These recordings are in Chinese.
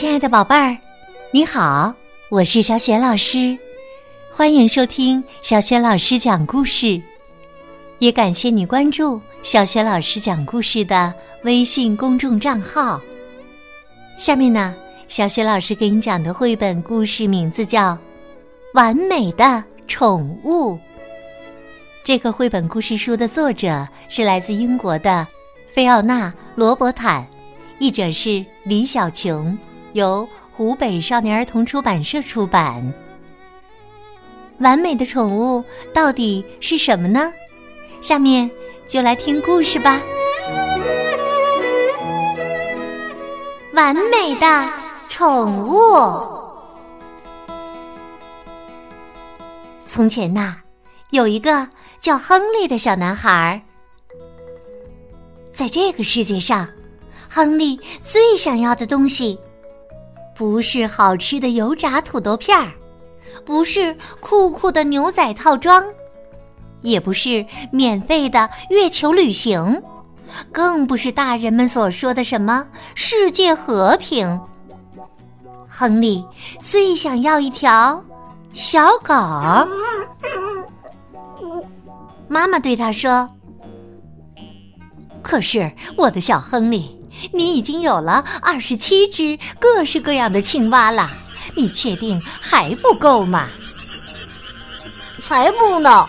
亲爱的宝贝儿，你好，我是小雪老师，欢迎收听小雪老师讲故事，也感谢你关注小雪老师讲故事的微信公众账号。下面呢，小雪老师给你讲的绘本故事名字叫《完美的宠物》。这个绘本故事书的作者是来自英国的菲奥娜·罗伯坦，译者是李小琼。由湖北少年儿童出版社出版。完美的宠物到底是什么呢？下面就来听故事吧。完美的宠物。从前呐，有一个叫亨利的小男孩。在这个世界上，亨利最想要的东西。不是好吃的油炸土豆片儿，不是酷酷的牛仔套装，也不是免费的月球旅行，更不是大人们所说的什么世界和平。亨利最想要一条小狗。妈妈对他说：“可是我的小亨利。”你已经有了二十七只各式各样的青蛙了，你确定还不够吗？才不呢！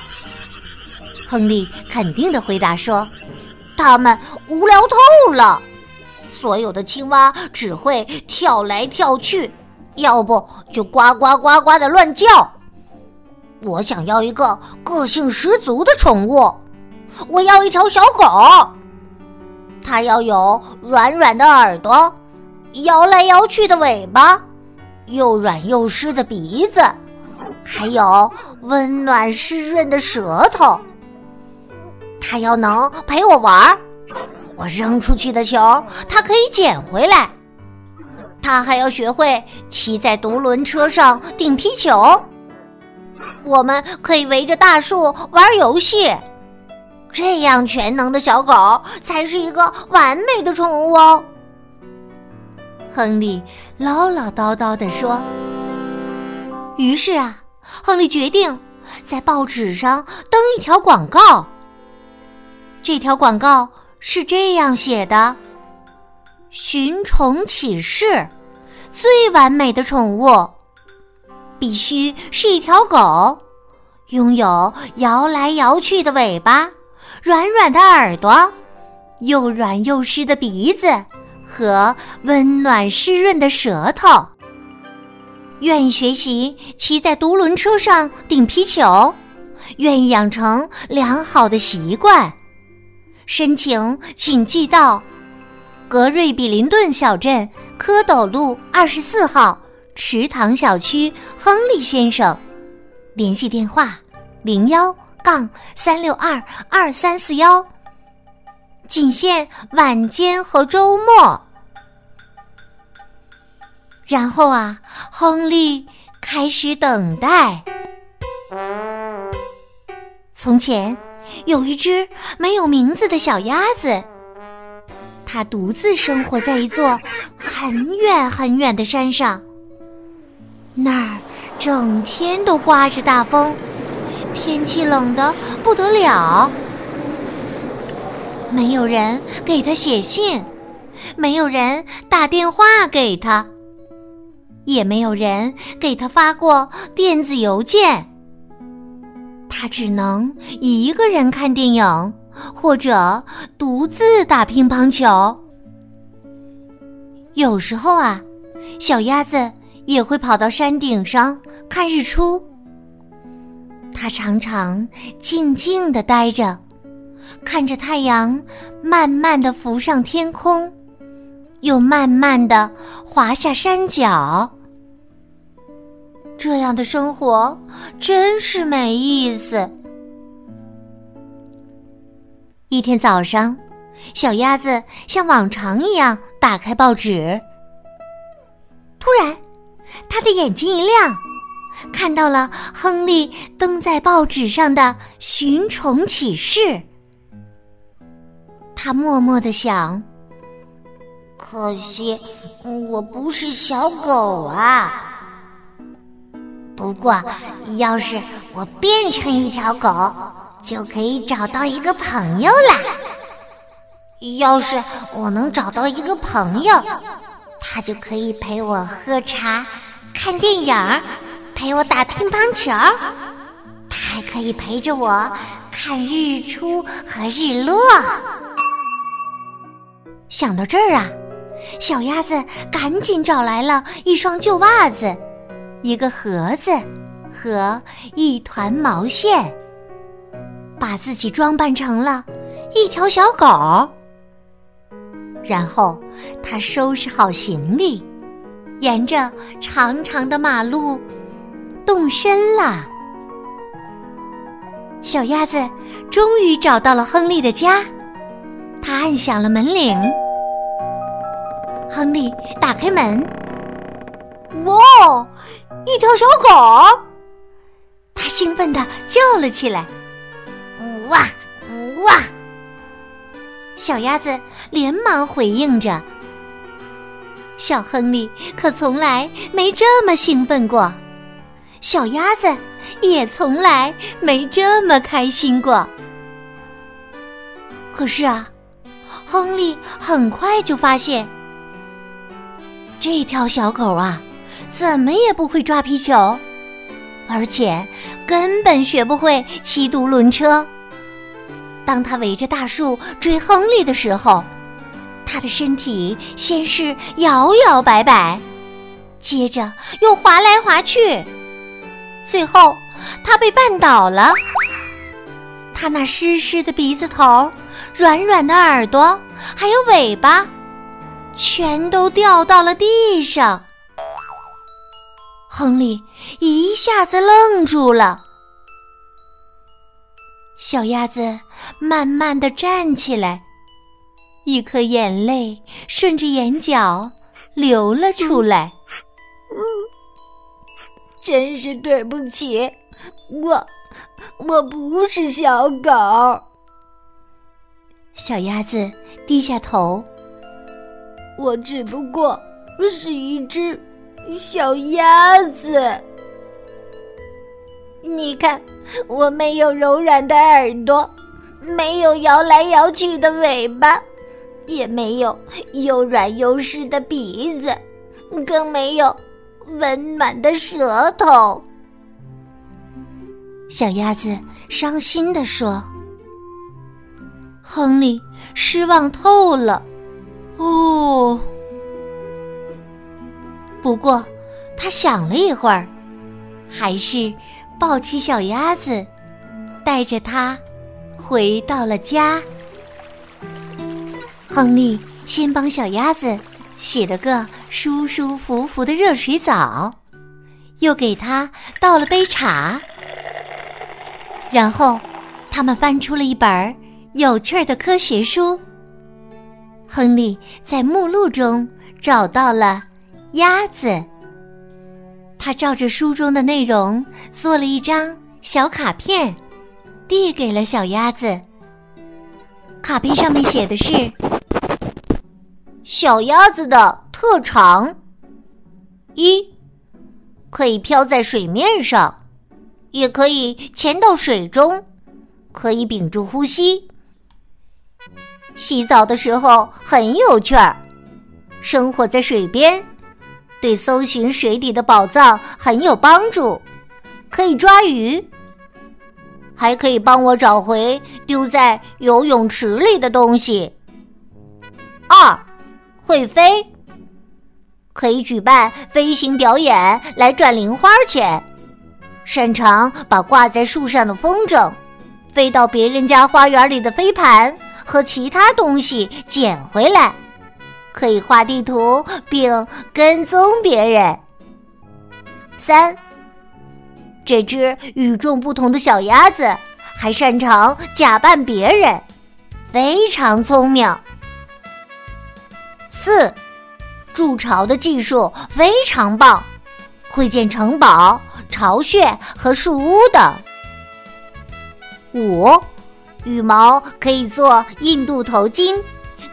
亨利肯定的回答说：“他们无聊透了，所有的青蛙只会跳来跳去，要不就呱呱呱呱的乱叫。我想要一个个性十足的宠物，我要一条小狗。”它要有软软的耳朵，摇来摇去的尾巴，又软又湿的鼻子，还有温暖湿润的舌头。它要能陪我玩儿，我扔出去的球，它可以捡回来。它还要学会骑在独轮车上顶皮球，我们可以围着大树玩游戏。这样全能的小狗才是一个完美的宠物哦。亨利唠唠叨叨地说。于是啊，亨利决定在报纸上登一条广告。这条广告是这样写的：“寻宠启事，最完美的宠物必须是一条狗，拥有摇来摇去的尾巴。”软软的耳朵，又软又湿的鼻子和温暖湿润的舌头。愿意学习骑在独轮车上顶皮球，愿意养成良好的习惯。申请请寄到格瑞比林顿小镇蝌蚪路二十四号池塘小区亨利先生。联系电话：零幺。杠三六二二三四幺，仅限晚间和周末。然后啊，亨利开始等待。从前有一只没有名字的小鸭子，它独自生活在一座很远很远的山上，那儿整天都刮着大风。天气冷的不得了，没有人给他写信，没有人打电话给他，也没有人给他发过电子邮件。他只能一个人看电影，或者独自打乒乓球。有时候啊，小鸭子也会跑到山顶上看日出。他常常静静的待着，看着太阳慢慢的浮上天空，又慢慢的滑下山脚。这样的生活真是没意思。一天早上，小鸭子像往常一样打开报纸，突然，他的眼睛一亮。看到了亨利登在报纸上的寻宠启事，他默默的想：可惜我不是小狗啊。不过，要是我变成一条狗，就可以找到一个朋友啦。要是我能找到一个朋友，他就可以陪我喝茶、看电影，陪我乒乓球。他还可以陪着我看日出和日落。想到这儿啊，小鸭子赶紧找来了一双旧袜子、一个盒子和一团毛线，把自己装扮成了一条小狗。然后，他收拾好行李，沿着长长的马路动身了。小鸭子终于找到了亨利的家，他按响了门铃。亨利打开门，哇，一条小狗！他兴奋地叫了起来：“哇，哇！”小鸭子连忙回应着。小亨利可从来没这么兴奋过，小鸭子也从来没这么开心过。可是啊，亨利很快就发现。这条小狗啊，怎么也不会抓皮球，而且根本学不会骑独轮车。当他围着大树追亨利的时候，他的身体先是摇摇摆摆，接着又滑来滑去，最后他被绊倒了。他那湿湿的鼻子头、软软的耳朵，还有尾巴。全都掉到了地上，亨利一下子愣住了。小鸭子慢慢的站起来，一颗眼泪顺着眼角流了出来。真是对不起，我我不是小狗。小鸭子低下头。我只不过是一只小鸭子。你看，我没有柔软的耳朵，没有摇来摇去的尾巴，也没有又软又湿的鼻子，更没有温暖的舌头。小鸭子伤心地说：“亨利失望透了。”哦，不过他想了一会儿，还是抱起小鸭子，带着它回到了家。亨利先帮小鸭子洗了个舒舒服服的热水澡，又给他倒了杯茶，然后他们翻出了一本有趣的科学书。亨利在目录中找到了鸭子，他照着书中的内容做了一张小卡片，递给了小鸭子。卡片上面写的是：“小鸭子的特长，一可以漂在水面上，也可以潜到水中，可以屏住呼吸。”洗澡的时候很有趣儿，生活在水边，对搜寻水底的宝藏很有帮助，可以抓鱼，还可以帮我找回丢在游泳池里的东西。二，会飞，可以举办飞行表演来赚零花钱，擅长把挂在树上的风筝飞到别人家花园里的飞盘。和其他东西捡回来，可以画地图并跟踪别人。三，这只与众不同的小鸭子还擅长假扮别人，非常聪明。四，筑巢的技术非常棒，会建城堡、巢穴和树屋的。五。羽毛可以做印度头巾，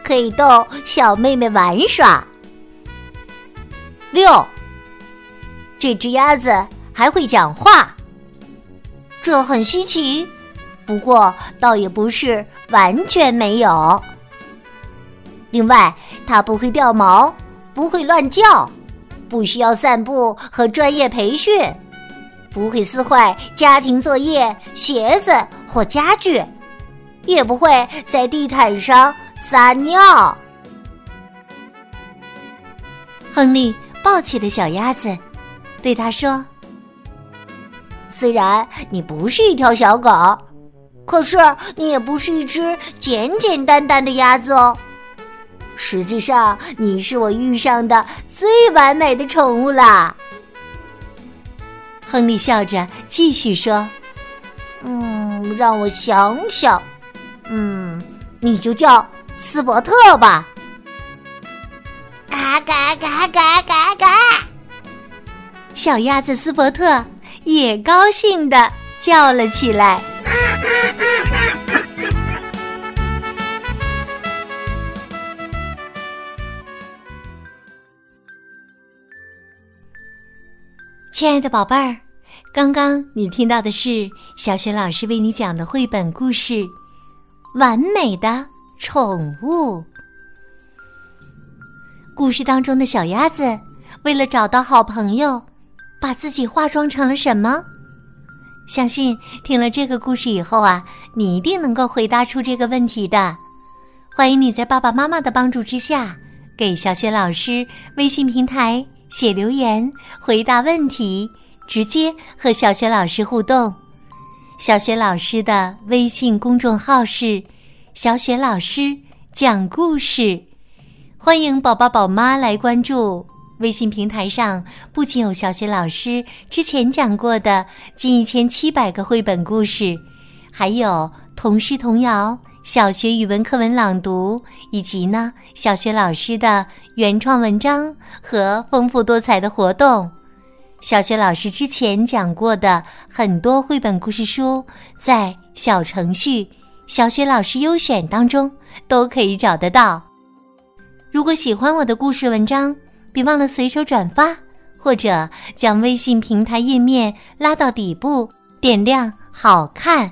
可以逗小妹妹玩耍。六，这只鸭子还会讲话，这很稀奇，不过倒也不是完全没有。另外，它不会掉毛，不会乱叫，不需要散步和专业培训，不会撕坏家庭作业、鞋子或家具，也不会在地毯上撒尿。亨利抱起了小鸭子，对他说：“虽然你不是一条小狗，可是你也不是一只简简单单的鸭子哦。”实际上，你是我遇上的最完美的宠物啦。亨利笑着继续说：“嗯，让我想想，嗯，你就叫斯伯特吧。”嘎嘎嘎嘎嘎嘎！小鸭子斯伯特也高兴的叫了起来。亲爱的宝贝儿，刚刚你听到的是小雪老师为你讲的绘本故事《完美的宠物》。故事当中的小鸭子为了找到好朋友，把自己化妆成了什么？相信听了这个故事以后啊，你一定能够回答出这个问题的。欢迎你在爸爸妈妈的帮助之下，给小雪老师微信平台。写留言回答问题，直接和小雪老师互动。小雪老师的微信公众号是“小雪老师讲故事”，欢迎宝宝宝妈来关注。微信平台上不仅有小雪老师之前讲过的近一千七百个绘本故事，还有童诗童谣。小学语文课文朗读，以及呢，小学老师的原创文章和丰富多彩的活动，小学老师之前讲过的很多绘本故事书，在小程序“小学老师优选”当中都可以找得到。如果喜欢我的故事文章，别忘了随手转发，或者将微信平台页面拉到底部，点亮“好看”。